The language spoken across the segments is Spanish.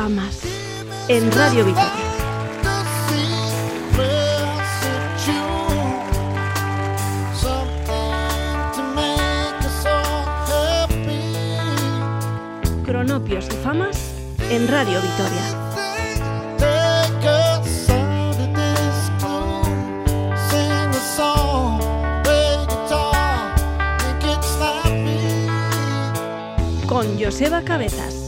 famas en Radio Victoria. Cronopios y famas en Radio Victoria. Con Joseba Cabezas.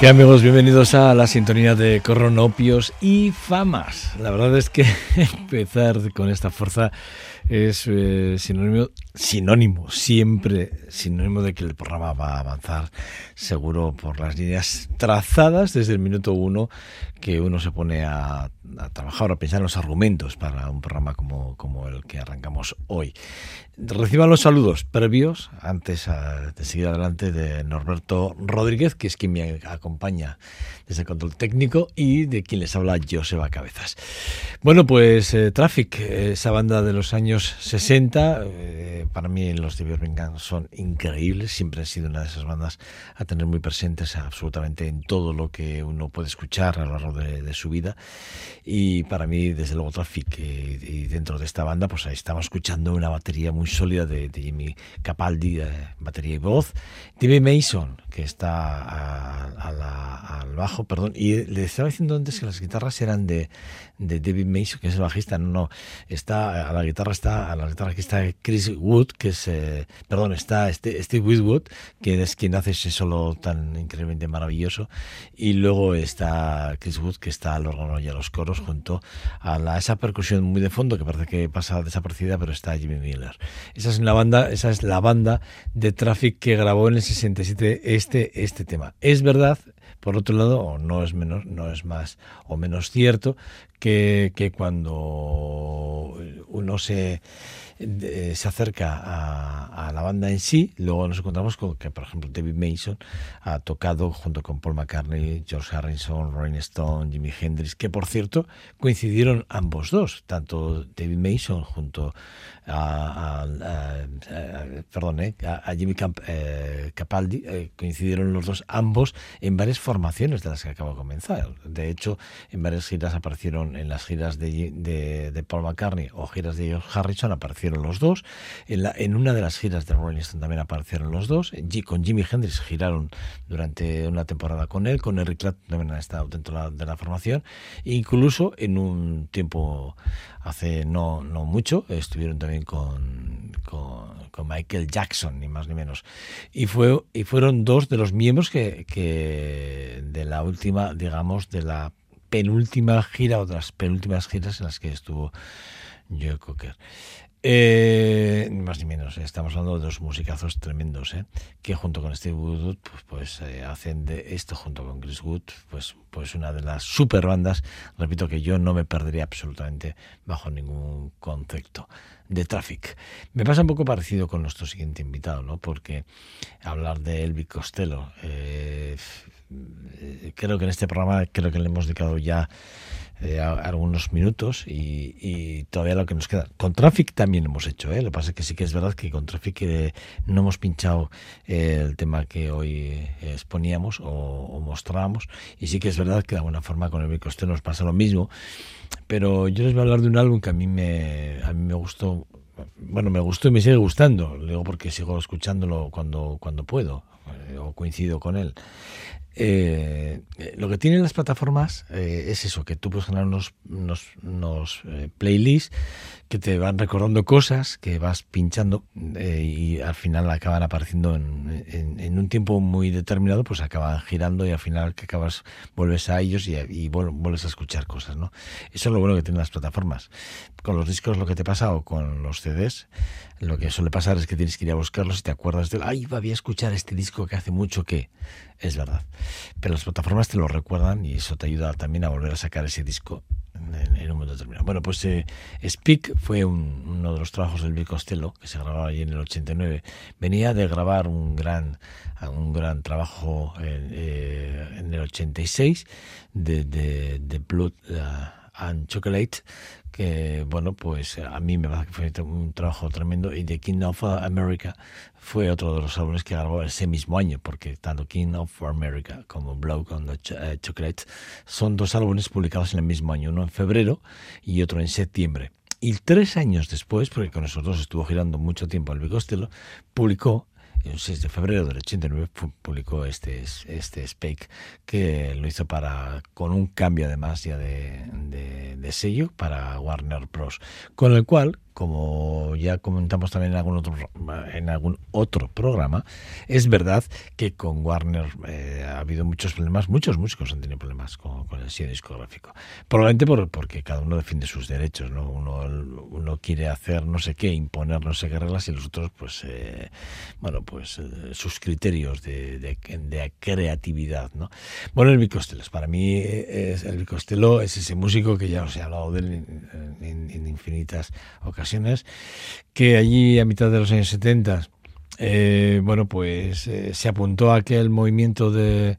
¿Qué amigos? Bienvenidos a la sintonía de Coronopios y Famas. La verdad es que empezar con esta fuerza es eh, sinónimo, sinónimo, siempre sinónimo de que el programa va a avanzar seguro por las líneas trazadas desde el minuto uno que uno se pone a, trabajar, a pensar en los argumentos para un programa como, como el que arrancamos hoy. Reciban los saludos previos, antes de seguir adelante, de Norberto Rodríguez, que es quien me acompaña desde el control técnico, y de quien les habla Joseba Cabezas. Bueno, pues eh, Traffic, esa banda de los años 60, eh, para mí los de Birmingham son increíbles, siempre han sido una de esas bandas a tener muy presentes absolutamente en todo lo que uno puede escuchar a lo largo de, su vida. Y para mí, desde luego, Traffic, eh, y dentro de esta banda, pues ahí estamos escuchando una batería muy sólida de, Jimmy Capaldi, batería y voz, David Mason, que está al bajo, perdón, y le estaba diciendo antes que las guitarras eran de, de David Mason, que es el bajista, no, no, está, a la guitarra está, a la guitarra aquí está Chris Wood, que es, eh, perdón, está este, Steve Whitwood, que es quien hace ese solo tan increíblemente maravilloso, y luego está Chris Wood, que está al órgano y a los coros, junto a esa percusión muy de fondo, que parece que pasa desaparecida, pero está Jimmy Miller. Esa es la banda, esa es la banda de Traffic que grabó en el 67 este, este tema. Es verdad, por otro lado, no es menos, no es más o menos cierto que, que cuando uno se se acerca a, la banda en sí, luego nos encontramos con que, por ejemplo, David Mason ha tocado junto con Paul McCartney, George Harrison, Rolling Stone, Jimi Hendrix, que por cierto coincidieron ambos dos, tanto David Mason junto a, perdón, eh, a, Jimmy eh, Capaldi, eh, coincidieron los dos ambos en varias formaciones de las que acabo de comenzar. De hecho, en varias giras aparecieron, en las giras de, de Paul McCartney o giras de George Harrison aparecieron los dos. En, la, en una de las giras de Rolling Stone también aparecieron los dos. Con Jimi Hendrix giraron durante una temporada con él. Con Eric Clapton también han estado dentro de la, formación. incluso en un tiempo hace no, no mucho estuvieron también con, con, Michael Jackson, ni más ni menos. Y, fue, y fueron dos de los miembros que, que de la última, digamos, de la penúltima gira o de las penúltimas giras en las que estuvo Joe Cocker. Eh, más ni menos, eh, estamos hablando de dos musicazos tremendos, eh, que junto con Steve Wood pues, pues eh, hacen de esto, junto con Chris Wood, pues, pues una de las super bandas, repito que yo no me perdería absolutamente bajo ningún concepto de Traffic. Me pasa un poco parecido con nuestro siguiente invitado, ¿no? porque hablar de Elvis Costello, creo que en este programa creo que le hemos dedicado ya eh, algunos minutos y, todavía lo que nos queda. Con Traffic también hemos hecho, ¿eh? lo que pasa es que sí que es verdad que con Traffic eh, no hemos pinchado eh, el tema que hoy exponíamos o, mostrábamos y sí que es verdad que de alguna forma con el Coste nos pasa lo mismo, pero yo les voy a hablar de un álbum que a mí me, a mí me gustó bueno, me gustó y me sigue gustando, luego porque sigo escuchándolo cuando, cuando puedo o coincido con él. Eh, lo que tienen las plataformas eh, es eso, que tú puedes generar unos, unos, eh, playlists que te van recordando cosas que vas pinchando y al final acaban apareciendo en, un tiempo muy determinado, pues acaban girando y al final que acabas vuelves a ellos y, vuelves a escuchar cosas, ¿no? Eso es lo bueno que tienen las plataformas. Con los discos lo que te pasa o con los CDs, lo que suele pasar es que tienes que ir a buscarlos y te acuerdas de, ay, voy a escuchar este disco que hace mucho que es verdad. Pero las plataformas te lo recuerdan y eso te ayuda también a volver a sacar ese disco en, un momento determinado. Bueno, pues eh, Speak fue uno de los trabajos del Bill Costello, que se grababa allí en el 89. Venía de grabar un gran, un gran trabajo en, eh, el 86 de, Blood uh, and Chocolate, que bueno, pues a mí me parece que fue un trabajo tremendo y The King of America fue otro de los álbumes que grabó ese mismo año, porque tanto King of America como Blow on the eh, Chocolate son dos álbumes publicados en el mismo año, uno en febrero y otro en septiembre. Y tres años después, porque con esos dos estuvo girando mucho tiempo el Costello, publicó el 6 de febrero del 89 publicó este, este que lo hizo para con un cambio además ya de, de, sello para Warner Bros. Con el cual como ya comentamos también en algún otro, en algún otro programa, es verdad que con Warner eh, ha habido muchos problemas, muchos músicos han tenido problemas con, el sello discográfico. Probablemente por, porque cada uno defiende sus derechos, ¿no? Uno, uno quiere hacer no sé qué, imponer no sé qué reglas y los otros, pues, eh, bueno, pues eh, sus criterios de, de, creatividad, ¿no? Bueno, el Costello, para mí es, el Costello es ese músico que ya os he hablado de él en, infinitas ocasiones, que allí a mitad de los años 70, eh, bueno, pues eh, se apuntó a aquel movimiento de,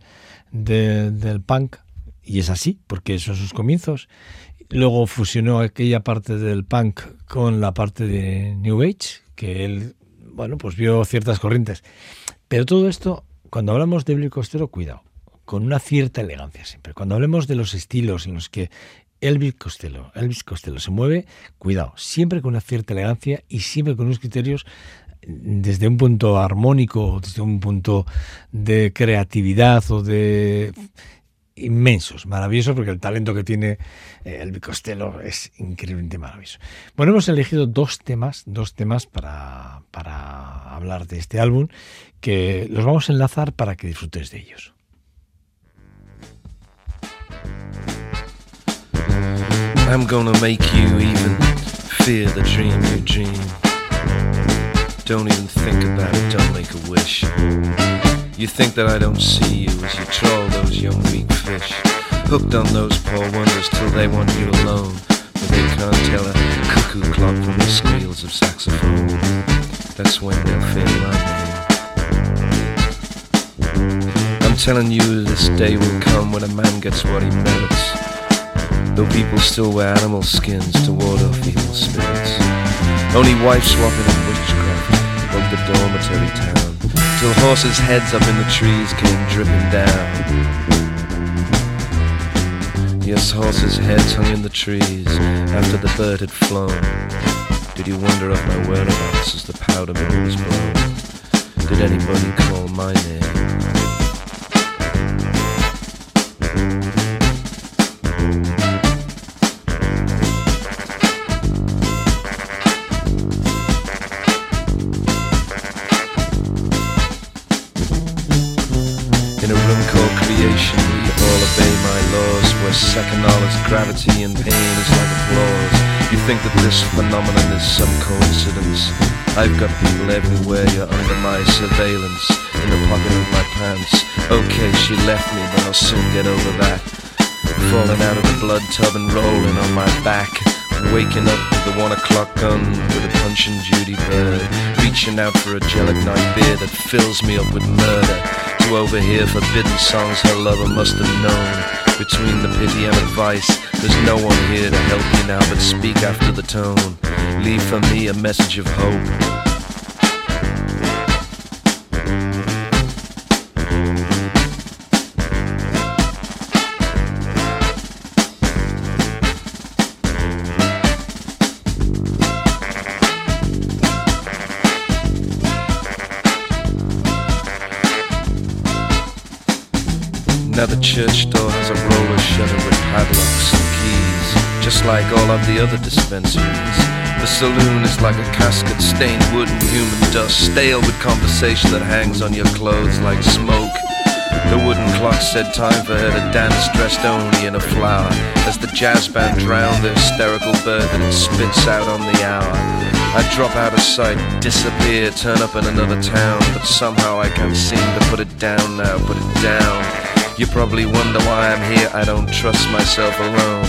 del punk, y es así, porque son sus comienzos. Luego fusionó aquella parte del punk con la parte de New Age, que él, bueno, pues vio ciertas corrientes. Pero todo esto, cuando hablamos de Billy Costero, cuidado, con una cierta elegancia siempre. Cuando hablemos de los estilos en los que Elvis Costello, Elvis Costello se mueve, cuidado, siempre con una cierta elegancia y siempre con unos criterios desde un punto armónico, desde un punto de creatividad o de inmensos, maravillosos, porque el talento que tiene eh, Elvis Costello es increíblemente maravilloso. Bueno, hemos elegido dos temas, dos temas para, para hablar de este álbum, que los vamos a enlazar para que disfrutes de ellos. I'm gonna make you even fear the dream you dream. Don't even think about it, don't make a wish. You think that I don't see you as you troll those young weak fish. Hooked on those poor wonders till they want you alone. But they can't tell a cuckoo clock from the squeals of saxophone. That's when they'll feel my name. I'm telling you this day will come when a man gets what he merits. Though people still wear animal skins to ward off evil spirits. Only wife swapping and witchcraft broke the dormitory town. Till horses' heads up in the trees came dripping down. Yes, horses' heads hung in the trees after the bird had flown. Did you wonder of my whereabouts as the powder mill was blown? Did anybody call my name? Gravity and pain is like applause. You think that this phenomenon is some coincidence. I've got people everywhere, you're under my surveillance. In the pocket of my pants. Okay, she left me, but I'll soon get over that. Falling out of the blood tub and rolling on my back. Waking up with the one o'clock gun with a punching Judy bird. Reaching out for a gelic night beer that fills me up with murder. To overhear forbidden songs her lover must have known between the pity and advice. There's no one here to help you now, but speak after the tone. Leave for me a message of hope. Now the church with padlocks and keys, just like all of the other dispensaries. The saloon is like a casket, stained wood and human dust, stale with conversation that hangs on your clothes like smoke. The wooden clock said time for her to dance dressed only in a flower As the jazz band drowned the hysterical bird that it spits out on the hour I drop out of sight, disappear, turn up in another town But somehow I can't seem to put it down now, put it down you probably wonder why I'm here, I don't trust myself alone.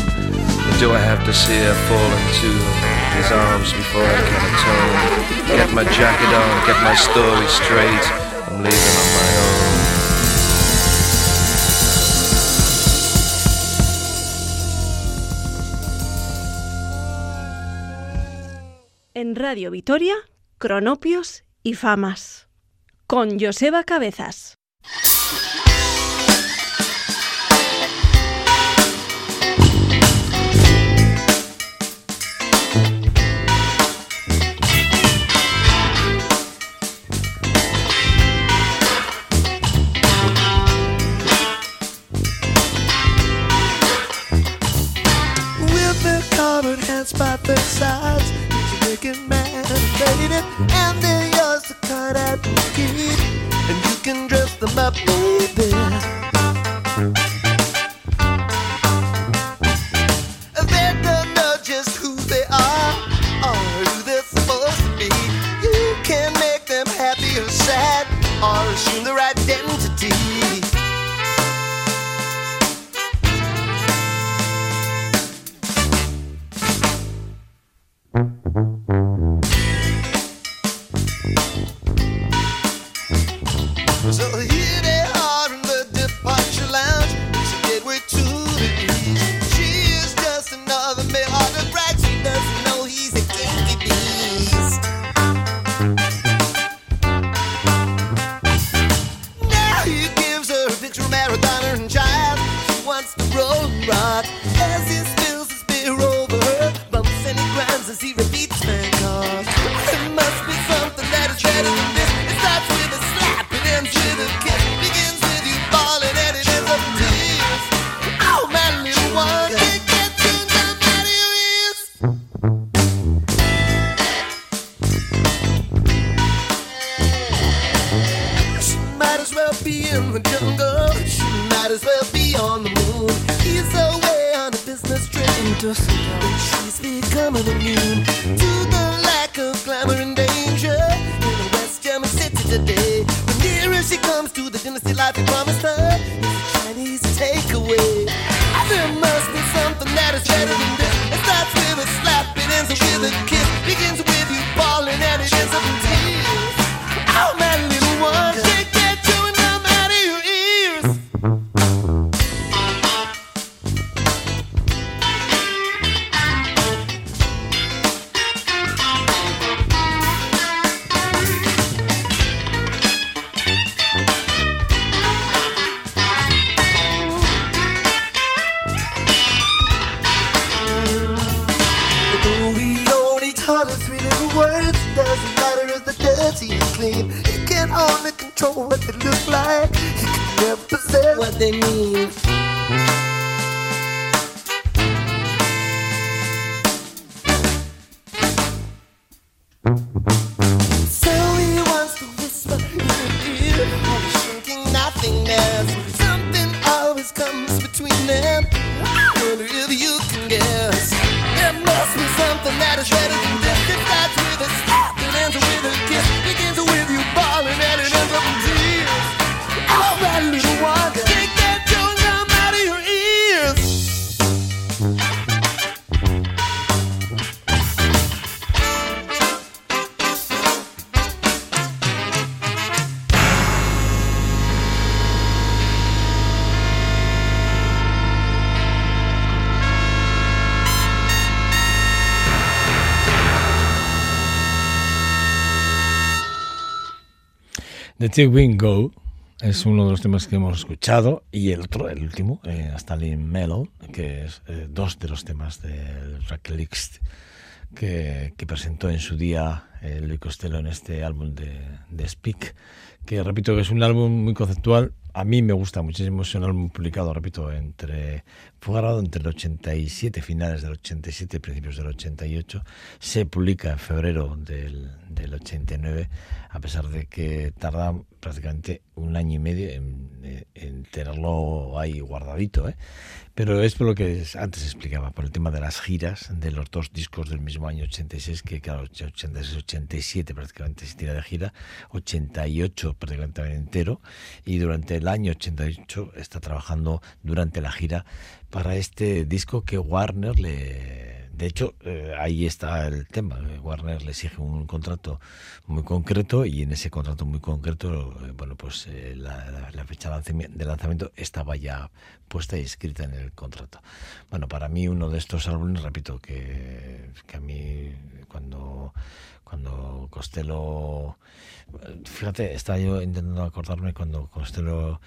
Do I have to see her fall into his arms before I can atone? Get my jacket on, get my story straight, I'm leaving on my own. En Radio Vitoria, Cronopios y Famas. Con Joseba Cabezas. looking man, baby. And they're yours to cut out and keep. And you can dress them up. The Till Wing Go es uno de los temas que hemos escuchado y el otro, el último, eh, Stalin Mellow, que es eh, dos de los temas del tracklist que, que presentó en su día eh, Luis Costello en este álbum de, de Speak, que repito que es un álbum muy conceptual. A mí me gusta muchísimo, es un álbum publicado, repito, entre fue grabado entre el 87, finales del 87 y principios del 88. Se publica en febrero del, del 89, a pesar de que tarda prácticamente un año y medio en, en tenerlo ahí guardadito. ¿eh? Pero es por lo que antes explicaba, por el tema de las giras de los dos discos del mismo año 86, que claro, 86-87 prácticamente se tira de gira, 88 prácticamente entero, y durante el año 88 está trabajando durante la gira para este disco que Warner le... De hecho, eh, ahí está el tema. Warner le exige un contrato muy concreto y en ese contrato muy concreto, eh, bueno, pues eh, la, fecha de lanzamiento estaba ya puesta y escrita en el contrato. Bueno, para mí uno de estos álbumes, repito, que, que a mí cuando cuando Costello fíjate estaba yo intentando acordarme cuando Costello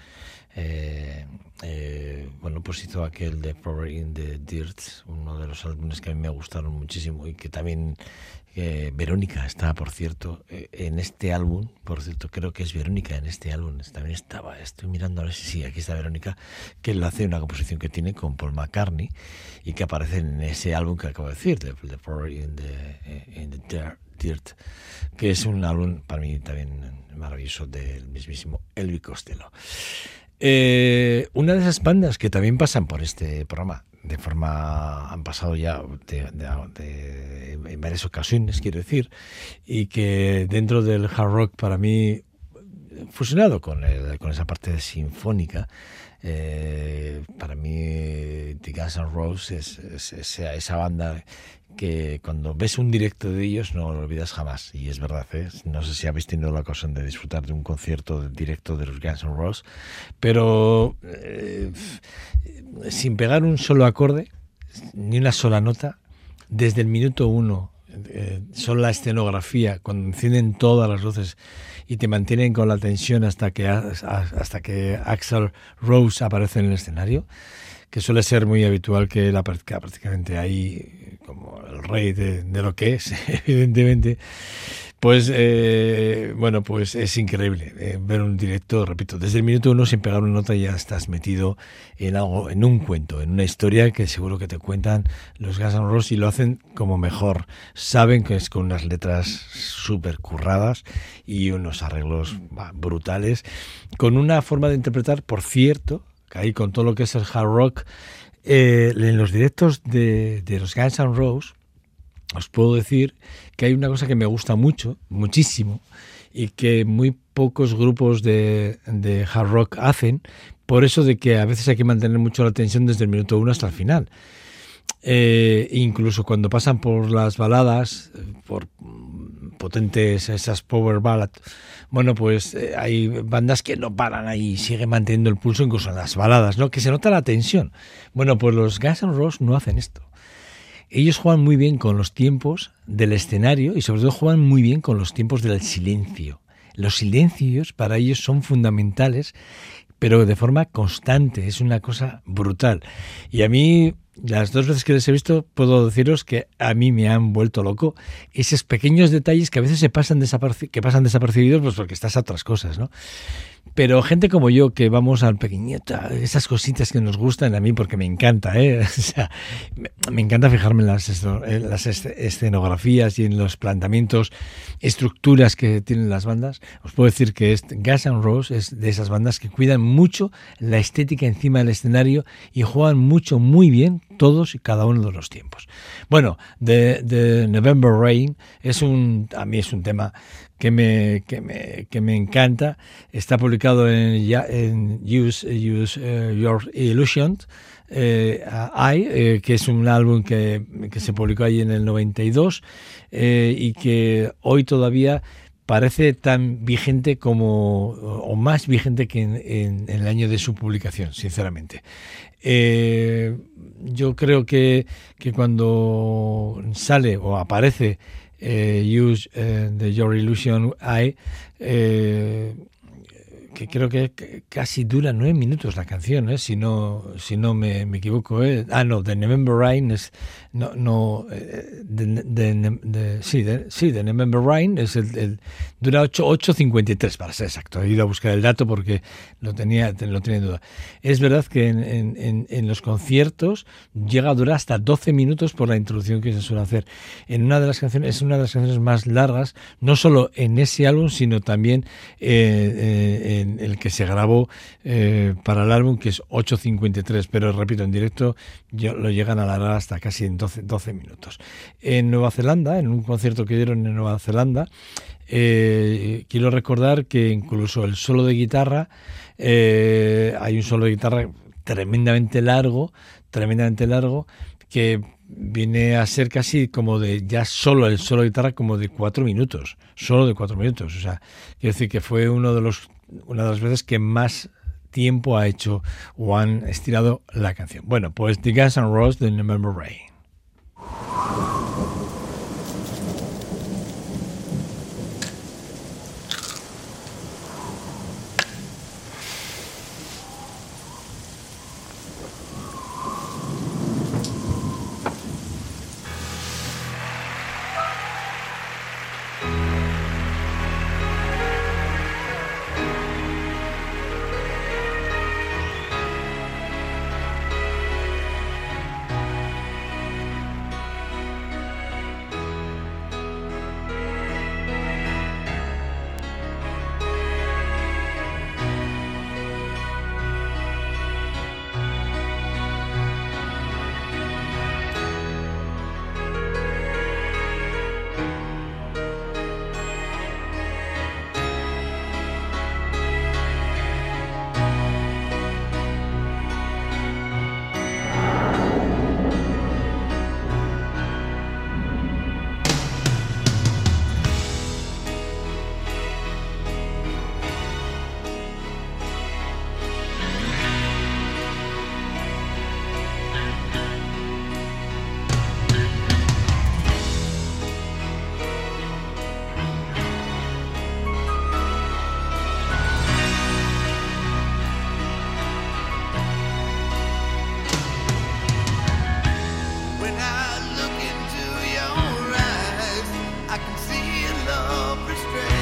eh, eh, bueno pues hizo aquel de Power in the Dirt uno de los álbumes que a mí me gustaron muchísimo y que también eh, Verónica está, por cierto, eh, en este álbum, por cierto, creo que es Verónica en este álbum, también estaba, estoy mirando a ver si sí, aquí está Verónica, que lo hace una composición que tiene con Paul McCartney y que aparece en ese álbum que acabo de decir, the Power in the, in the Dirt, que es un álbum para mí también maravilloso del mismísimo Elvi Costello. Eh, una de esas bandas que también pasan por este programa de forma han pasado ya en varias ocasiones quiero decir y que dentro del hard rock para mí fusionado con, con esa parte sinfónica eh, para mí The Guns N' Roses es, esa banda que cuando ves un directo de ellos no lo olvidas jamás. Y es verdad, ¿eh? no sé si habéis tenido la ocasión de disfrutar de un concierto directo de los Guns N' Roses, pero eh, sin pegar un solo acorde, ni una sola nota, desde el minuto uno, eh, solo la escenografía, cuando encienden todas las luces y te mantienen con la tensión hasta que, hasta que Axel Rose aparece en el escenario, que suele ser muy habitual que aparezca prácticamente ahí como el rey de, lo que es, evidentemente. Pues eh, bueno, pues es increíble eh, ver un directo, repito, desde el minuto uno sin pegar una nota ya estás metido en algo, en un cuento, en una historia que seguro que te cuentan los Guns N' Roses y lo hacen como mejor. Saben que es con unas letras súper curradas y unos arreglos brutales, con una forma de interpretar, por cierto, que ahí con todo lo que es el hard rock, eh, en los directos de, de los Guns N' Roses os puedo decir que hay una cosa que me gusta mucho, muchísimo, y que muy pocos grupos de, hard rock hacen, por eso de que a veces hay que mantener mucho la atención desde el minuto uno hasta el final. Eh, incluso cuando pasan por las baladas, por potentes esas power ballads, bueno, pues eh, hay bandas que no paran ahí, siguen manteniendo el pulso incluso en las baladas, ¿no? Que se nota la tensión. Bueno, pues los Guns N' Roses no hacen esto ellos juegan muy bien con los tiempos del escenario y sobre todo juegan muy bien con los tiempos del silencio. Los silencios para ellos son fundamentales, pero de forma constante, es una cosa brutal. Y a mí, las dos veces que les he visto, puedo deciros que a mí me han vuelto loco esos pequeños detalles que a veces se pasan, que pasan desapercibidos pues porque estás a otras cosas, ¿no? Pero gente como yo, que vamos al pequeñito, esas cositas que nos gustan a mí, porque me encanta, ¿eh? O sea, me, encanta fijarme en las, en las, escenografías y en los planteamientos, estructuras que tienen las bandas. Os puedo decir que este, Gas and Rose es de esas bandas que cuidan mucho la estética encima del escenario y juegan mucho, muy bien todos y cada uno de los tiempos. Bueno, de, November Rain es un, a mí es un tema que me, que me, que me encanta. Está publicado en, en Use, Use uh, Your Illusion, eh, I, eh, que es un álbum que, que, se publicó ahí en el 92 eh, y que hoy todavía parece tan vigente como, o más vigente que en, en, el año de su publicación, sinceramente. Eh, yo creo que, que, cuando sale o aparece eh, Use eh, the Your Illusion Eye, eh, que creo que casi dura nueve minutos la canción, ¿eh? si no, si no me, me equivoco. ¿eh? Ah, no, The November Rain es. No, no eh, de, sí, de, sí, The November Rain es el, el dura 8.53 para ser exacto. He ido a buscar el dato porque lo tenía, lo tenía en duda. Es verdad que en, en, en, los conciertos llega a durar hasta 12 minutos por la introducción que se suele hacer. En una de las canciones, es una de las canciones más largas, no solo en ese álbum, sino también eh, el que se grabó eh, para el álbum, que es 8.53, pero repito, en directo lo llegan a alargar hasta casi en 12, 12 minutos. En Nueva Zelanda, en un concierto que dieron en Nueva Zelanda, eh, quiero recordar que incluso el solo de guitarra, eh, hay un solo de guitarra tremendamente largo, tremendamente largo, que viene a ser casi como de ya solo el solo de guitarra como de cuatro minutos, solo de cuatro minutos. O sea, quiero decir que fue uno de los una de las veces que más tiempo ha hecho o han estirado la canción. Bueno, pues The Guns N' Roses de November Rain. restraint.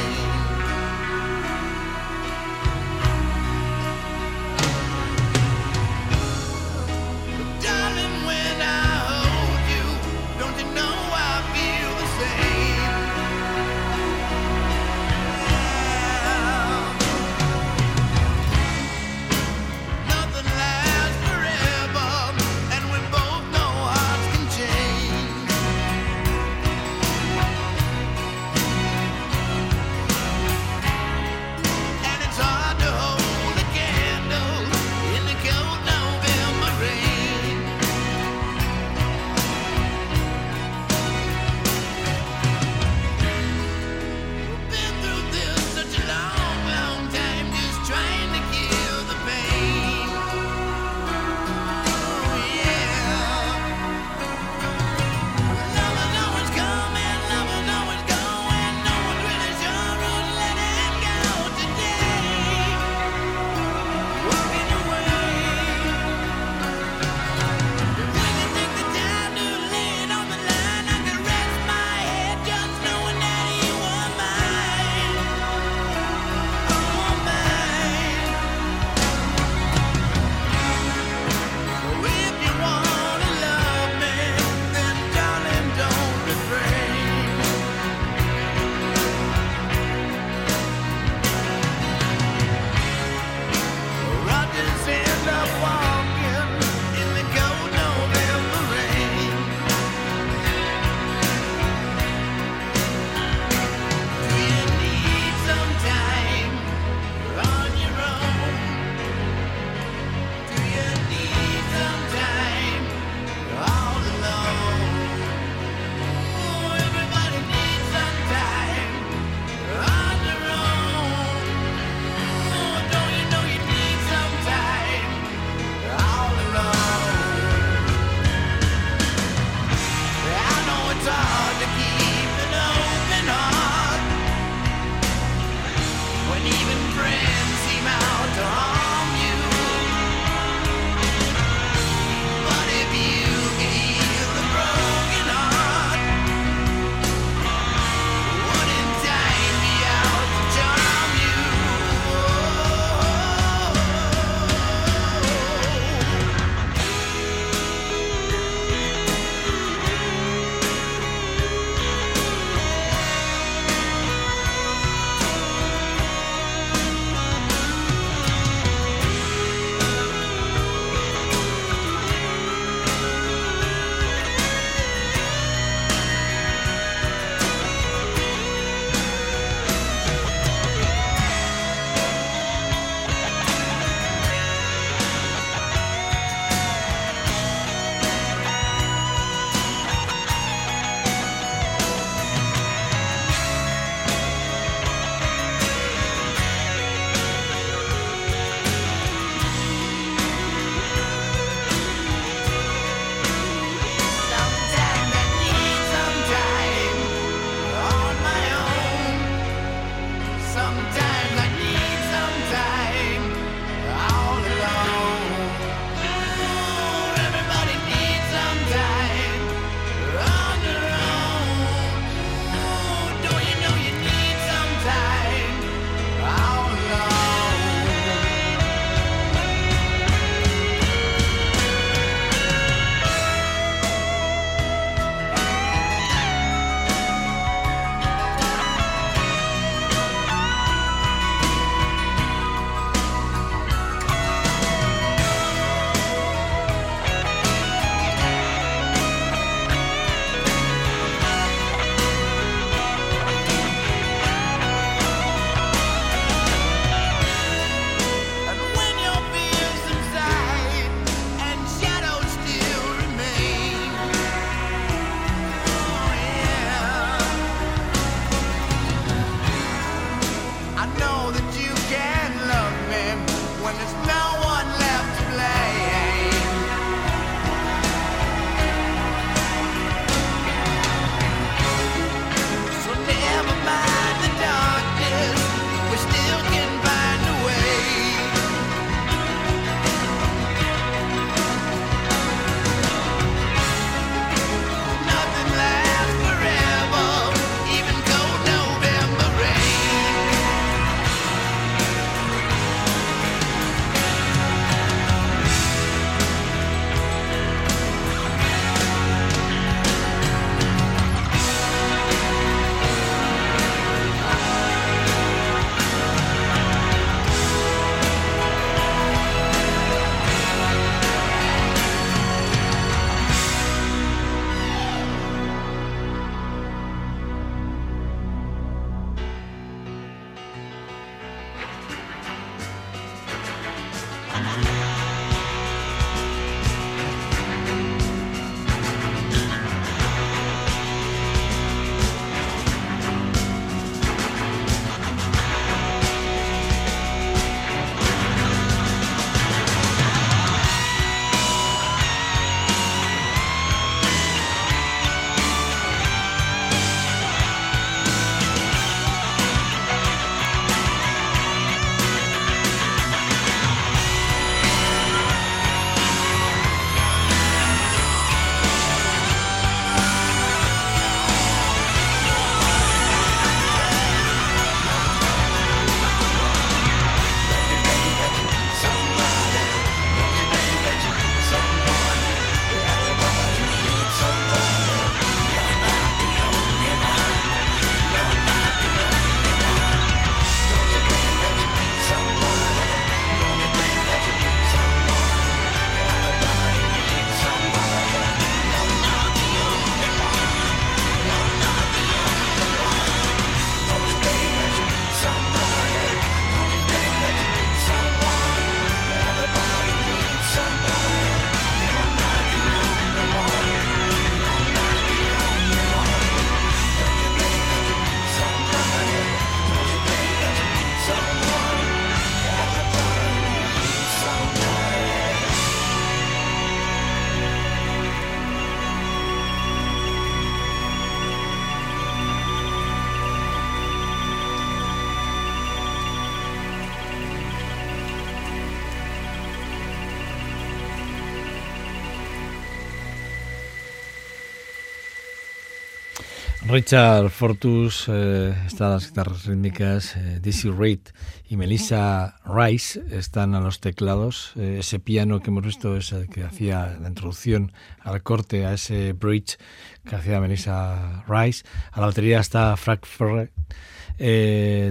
Richard Fortus eh, está las guitarras rítmicas, eh, Dizzy Reed y Melissa Rice están a los teclados. Eh, ese piano que hemos visto es el que hacía la introducción al corte, a ese bridge que hacía Melissa Rice. A la batería está Frank Ferrer,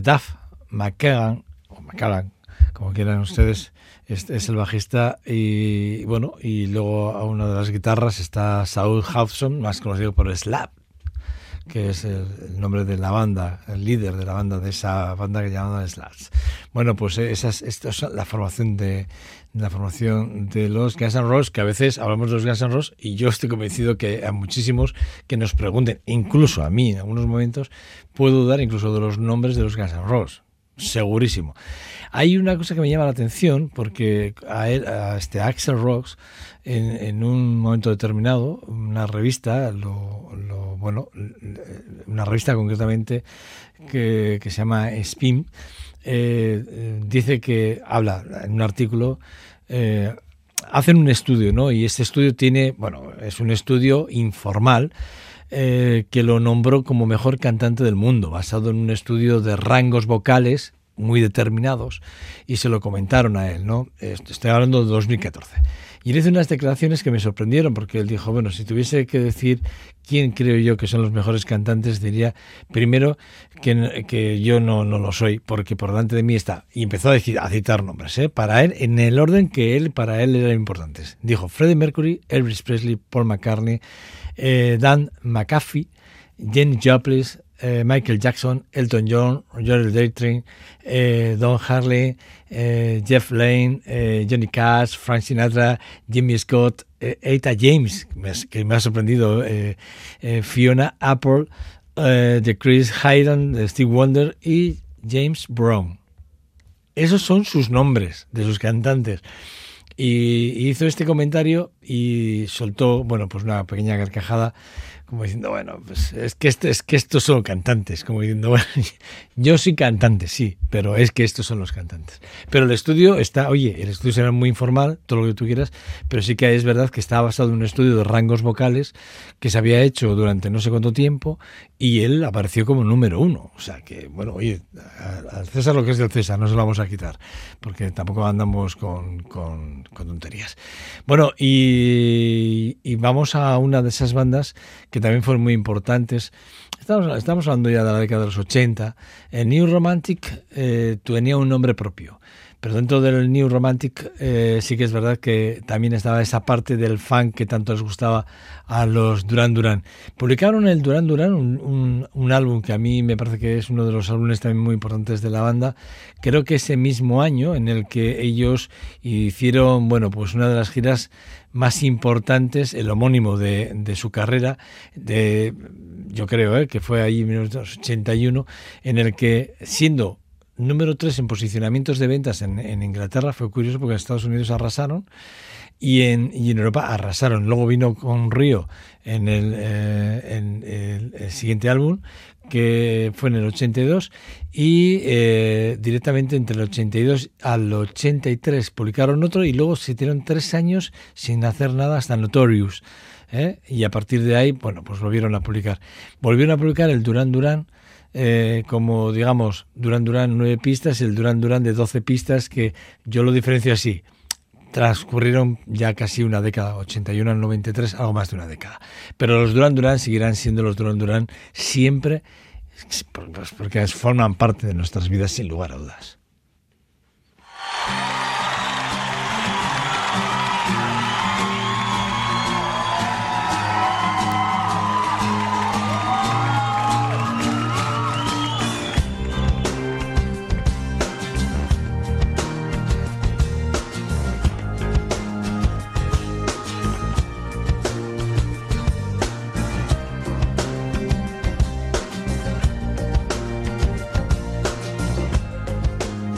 Duff McCallan, o McCallan, como quieran ustedes, es, es, el bajista y bueno, y luego a una de las guitarras está Saul Hudson, más conocido por Slap que es el, nombre de la banda, el líder de la banda, de esa banda que llaman Slats. Bueno, pues esas, esta es la formación de la formación de los Guns N' Roses, que a veces hablamos de los Guns N' Roses y yo estoy convencido que a muchísimos que nos pregunten, incluso a mí en algunos momentos, puedo dudar incluso de los nombres de los Guns N' Roses. Segurísimo. Hay una cosa que me llama la atención porque a, él, a este Axel Rocks en, en, un momento determinado una revista lo, lo, bueno una revista concretamente que, se llama Spin eh, dice que habla en un artículo eh, hacen un estudio no y este estudio tiene bueno es un estudio informal eh, que lo nombró como mejor cantante del mundo, basado en un estudio de rangos vocales muy determinados y se lo comentaron a él, ¿no? Estoy hablando de 2014. Y él hizo unas declaraciones que me sorprendieron porque él dijo, bueno, si tuviese que decir quién creo yo que son los mejores cantantes, diría primero que, que yo no, no lo soy, porque por delante de mí está. Y empezó a, decir, a citar nombres, ¿eh? para él, en el orden que él, para él eran importantes. Dijo Freddie Mercury, Elvis Presley, Paul McCartney, eh, Dan McAfee, Jenny Joplin, eh, Michael Jackson, Elton John, Joel Daytrain, eh, Don Harley, eh, Jeff Lane, Johnny Cash, Frank Sinatra, Jimmy Scott, Eta James, que me ha sorprendido, Fiona Apple, de Chris Hayden, de Steve Wonder y James Brown. Esos son sus nombres de sus cantantes. Y hizo este comentario y soltó, bueno, pues una pequeña carcajada como diciendo, bueno, pues es que, este, es que estos son cantantes, como diciendo, bueno, yo soy cantante, sí, pero es que estos son los cantantes. Pero el estudio está, oye, el estudio será muy informal, todo lo que tú quieras, pero sí que es verdad que está basado en un estudio de rangos vocales que se había hecho durante no sé cuánto tiempo y él apareció como número uno. O sea que, bueno, oye, al César lo que es del César, no se lo vamos a quitar, porque tampoco andamos con, con, con tonterías. Bueno, y, y vamos a una de esas bandas que también fueron muy importantes. Estamos, estamos hablando ya de la década de los 80. El New Romantic eh, tenía un nombre propio. Pero dentro del New Romantic eh, sí que es verdad que también estaba esa parte del funk que tanto les gustaba a los Duran Duran. Publicaron el Duran Duran, un, un, un, álbum que a mí me parece que es uno de los álbumes también muy importantes de la banda. Creo que ese mismo año en el que ellos hicieron, bueno, pues una de las giras más importantes, el homónimo de, de su carrera, de, yo creo ¿eh? que fue ahí en 1981, en el que siendo número 3 en posicionamientos de ventas en, en, Inglaterra, fue curioso porque en Estados Unidos arrasaron y en, y en Europa arrasaron. Luego vino con Río en el, eh, en el, siguiente álbum, que fue en el 82 y eh, directamente entre el 82 al 83 publicaron otro y luego se tiraron tres años sin hacer nada hasta Notorious ¿eh? y a partir de ahí bueno pues volvieron a publicar volvieron a publicar el Duran Duran eh, como digamos Duran Duran nueve pistas el Duran Duran de 12 pistas que yo lo diferencio así transcurrieron ya casi una década, 81 al 93, algo más de una década. Pero los Duran Duran seguirán siendo los Duran Duran siempre, porque forman parte de nuestras vidas sin lugar a dudas.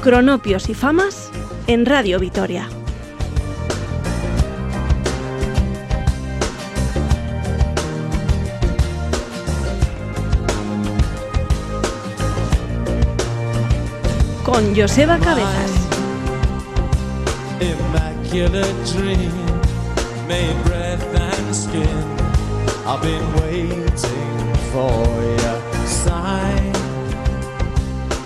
Cronopios y Famas en Radio Vitoria. Con Joseba Cabezas. I've been waiting for you.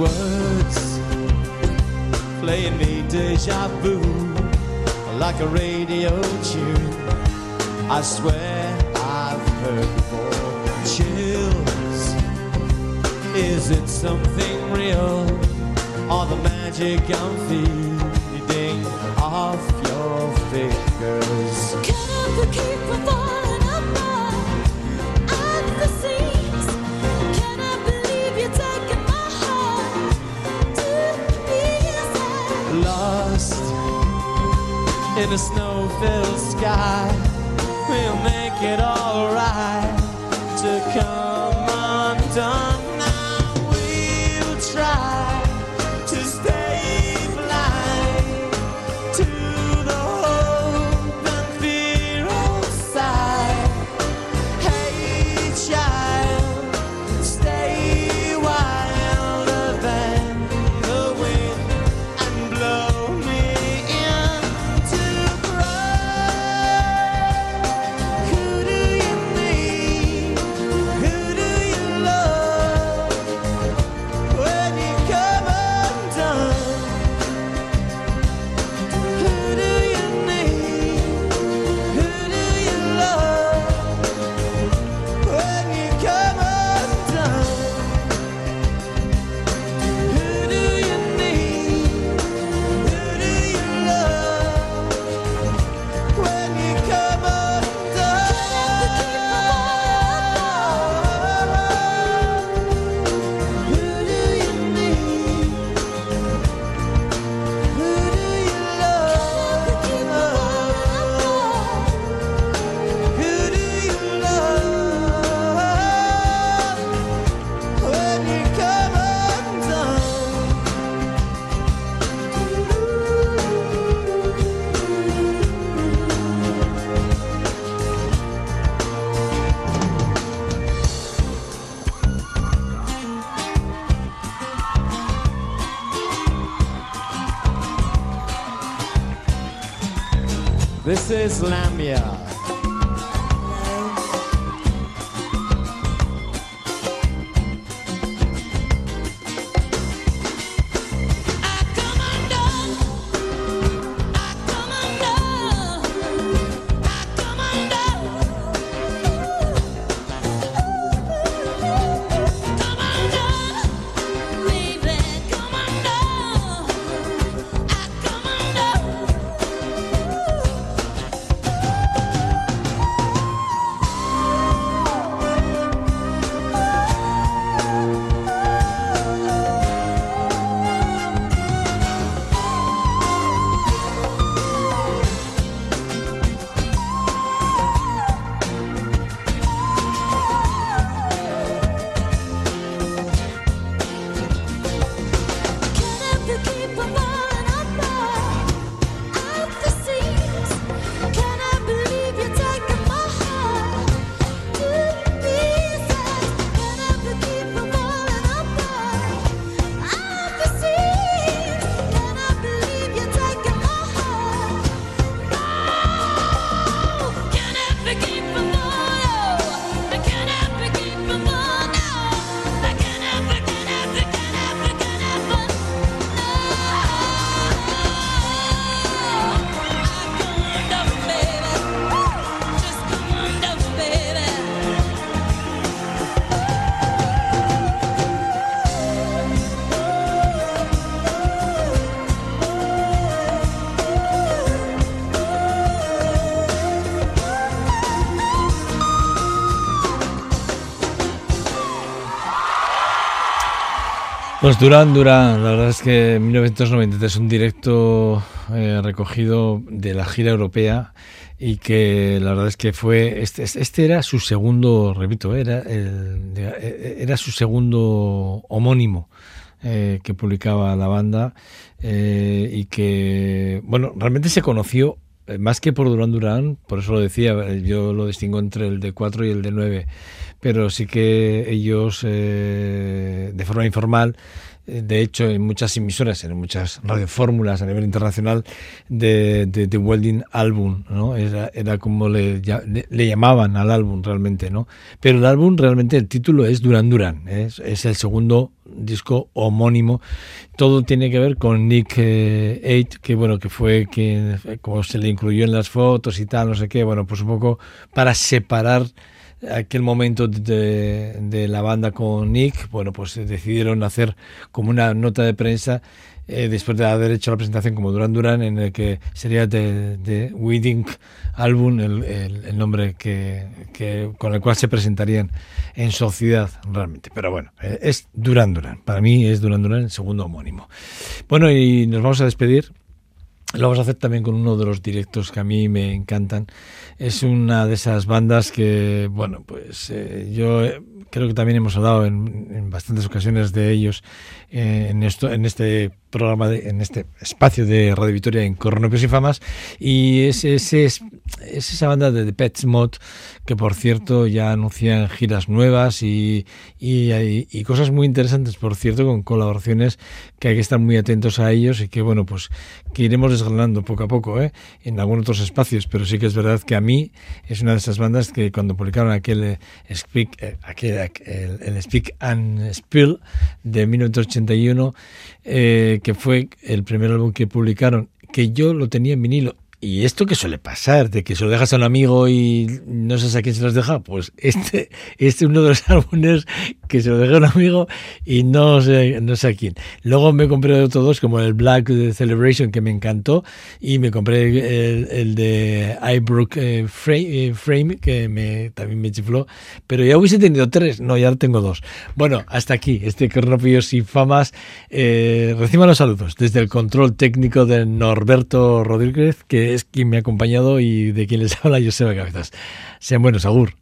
words playing me deja vu like a radio tune. I swear I've heard before. Chills. Is it something real All the magic I'm feeling off your fingers? Can keep in a snow-filled sky. We'll make it alright to come undone. this land. Los Duran Duran, la verdad es que en 1993 un directo eh, recogido de la gira europea y que la verdad es que fue este, este era su segundo, repito, era el- era su segundo homónimo eh, que publicaba la banda eh, y que bueno realmente se conoció eh, más que por Duran Duran, por eso lo decía, eh, yo lo distingo entre el de 4 y el de 9, pero sí que ellos eh, de forma informal eh, de hecho, en muchas emisoras, en muchas radiofórmulas a nivel internacional de, de, Welding Album, ¿no? Era, era como le, le, le llamaban al álbum realmente, ¿no? Pero el álbum realmente, el título es Duran Duran, es, es el segundo disco homónimo. Todo tiene que ver con Nick eh, Eight, que bueno, que fue quien, como se le incluyó en las fotos y tal, no sé qué, bueno, pues un poco para separar aquel momento de, la banda con Nick, bueno, pues decidieron hacer como una nota de prensa eh, después de haber hecho la presentación como Duran Duran, en el que sería de, de Wedding Album el, el- el nombre que, que- con el cual se presentarían en sociedad realmente. Pero bueno, eh, es Duran Duran. Para mí es Duran Duran el segundo homónimo. Bueno, y nos vamos a despedir. Lo vamos a hacer también con uno de los directos que a mí me encantan. Es una de esas bandas que, bueno, pues eh, yo eh, creo que también hemos hablado en, bastantes ocasiones de ellos eh, en esto, en este programa, de- en este espacio de Radio Victoria en Coronopios y Famas. Y es, es, es, es esa banda de The Pets Mod que, por cierto, ya anuncian giras nuevas y, y, y cosas muy interesantes, por cierto, con colaboraciones que hay que estar muy atentos a ellos y que, bueno, pues que iremos desgranando poco a poco ¿eh? en algunos otros espacios, pero sí que es verdad que a mí es una de esas bandas que cuando publicaron aquel eh, Speak, eh, aquel, aquel- el, Speak and Spill de 1981, eh, que fue el primer álbum que publicaron, que yo lo tenía en vinilo. Y esto que suele pasar, de que se lo dejas a un amigo y no sabes a quién se los deja, pues este, este es uno de los álbumes que se lo dejé a un amigo y no sé, no sé a quién. Luego me compré otros dos, como el Black Celebration, que me encantó, y me compré el, el de iBrook eh, Frame, eh, Frame, que me, también me chifló, pero ya hubiese tenido tres, no, ya tengo dos. Bueno, hasta aquí, este Cornopios y Famas. Eh, reciban los saludos desde el control técnico de Norberto Rodríguez, que es quien me ha acompañado y de quien les habla Joseba Cabezas. Sean buenos, Agur.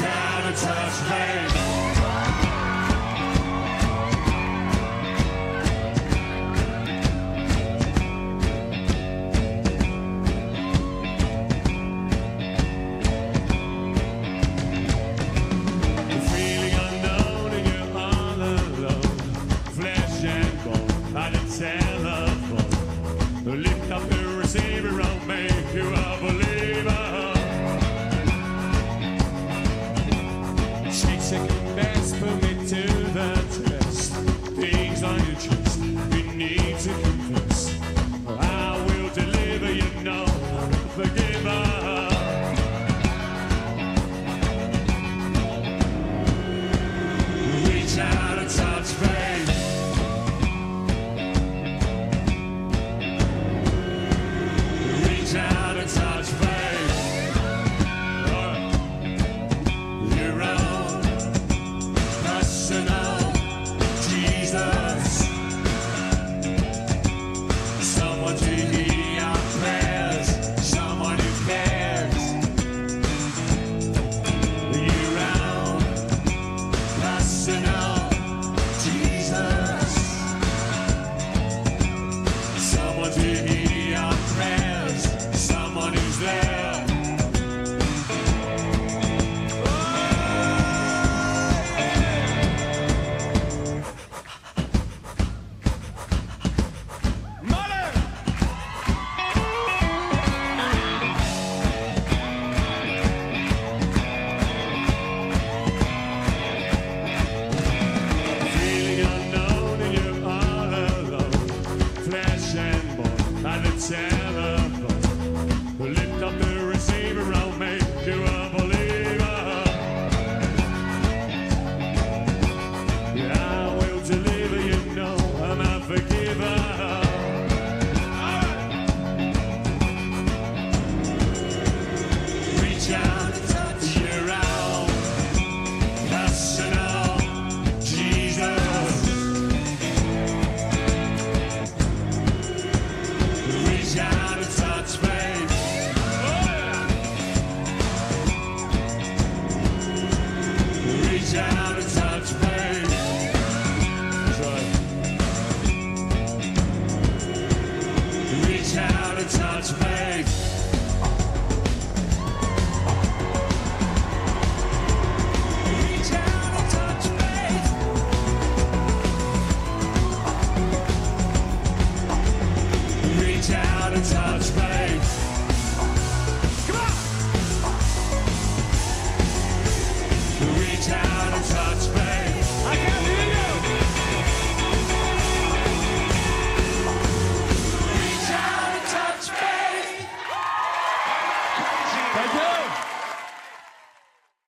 down and touch me.